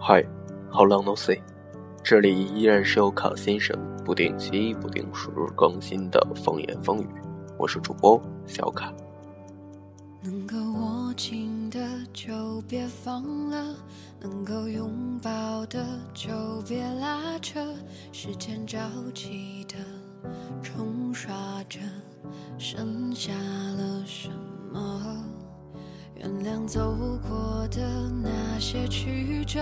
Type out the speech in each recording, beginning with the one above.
嗨，How long no see？这里依然是由卡先生不定期、不定时更新的风言风语，我是主播小卡。能够握紧的就别放了，能够拥抱的就别拉扯，时间着急的冲刷着，剩下什么？原谅走过的那些曲折，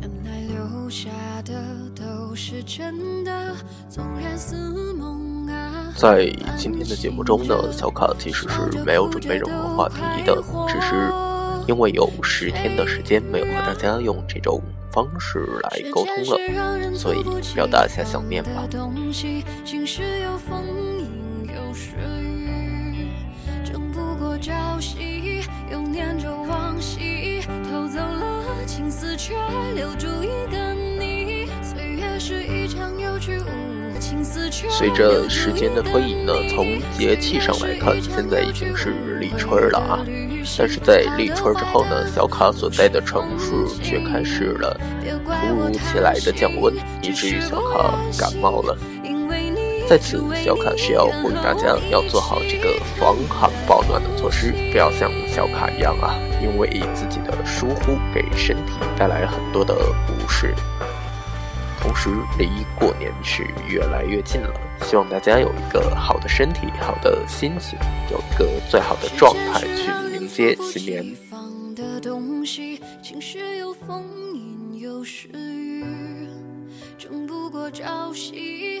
原来留下的都是真的。纵然似梦啊。在今天的节目中呢，小卡其实是没有准备任何话题的，只是因为有十天的时间没有和大家用这种方式来沟通了，所以表达一下想念吧。又念着往昔，偷走了青丝，却留住一个你。岁月是一场有去无随着时间的推移呢，从节气上来看，现在已经是立春了啊。但是在立春之后呢，小卡所在的城市却开始了突如其来的降温，以至于小卡感冒了。在此，小卡需要呼吁大家要做好这个防寒保暖的措施，不要像小卡一样啊，因为自己的疏忽给身体带来很多的不适。同时，离过年是越来越近了，希望大家有一个好的身体、好的心情，有一个最好的状态去迎接新年。有时雨，争不过朝夕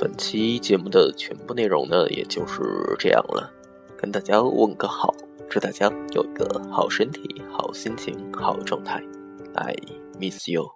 本期节目的全部内容呢，也就是这样了。跟大家问个好，祝大家有一个好身体、好心情、好状态。I miss you。